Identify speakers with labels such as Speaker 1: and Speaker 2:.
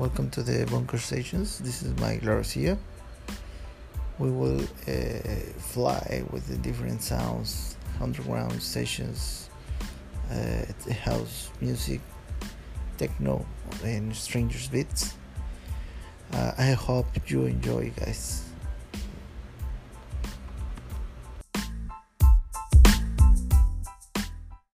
Speaker 1: Welcome to the Bunker Stations. This is Mike Garcia. We will uh, fly with the different sounds, underground stations, uh, house music, techno, and strangers beats. Uh, I hope you enjoy, guys.